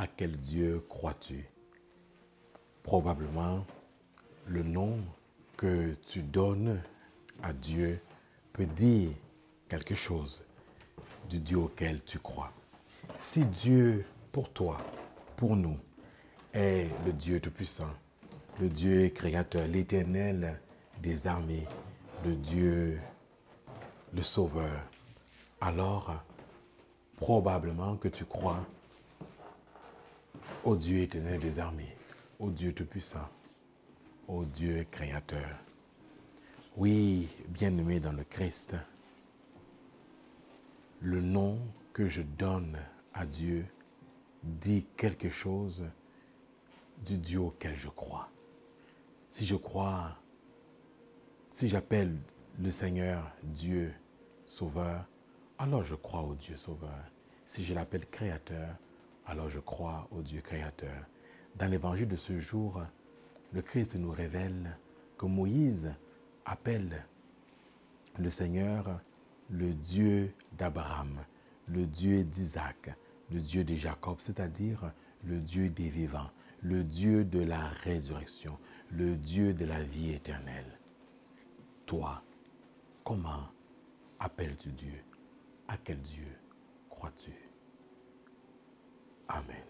À quel Dieu crois-tu? Probablement, le nom que tu donnes à Dieu peut dire quelque chose du Dieu auquel tu crois. Si Dieu, pour toi, pour nous, est le Dieu Tout-Puissant, le Dieu créateur, l'éternel des armées, le Dieu, le Sauveur, alors probablement que tu crois au Dieu éternel des armées, au Dieu Tout-Puissant, au Dieu Créateur. Oui, bien-aimé dans le Christ, le nom que je donne à Dieu dit quelque chose du Dieu auquel je crois. Si je crois, si j'appelle le Seigneur Dieu Sauveur, alors je crois au Dieu Sauveur. Si je l'appelle Créateur, alors je crois au Dieu créateur. Dans l'évangile de ce jour, le Christ nous révèle que Moïse appelle le Seigneur le Dieu d'Abraham, le Dieu d'Isaac, le Dieu de Jacob, c'est-à-dire le Dieu des vivants, le Dieu de la résurrection, le Dieu de la vie éternelle. Toi, comment appelles-tu Dieu? À quel Dieu crois-tu? Amén.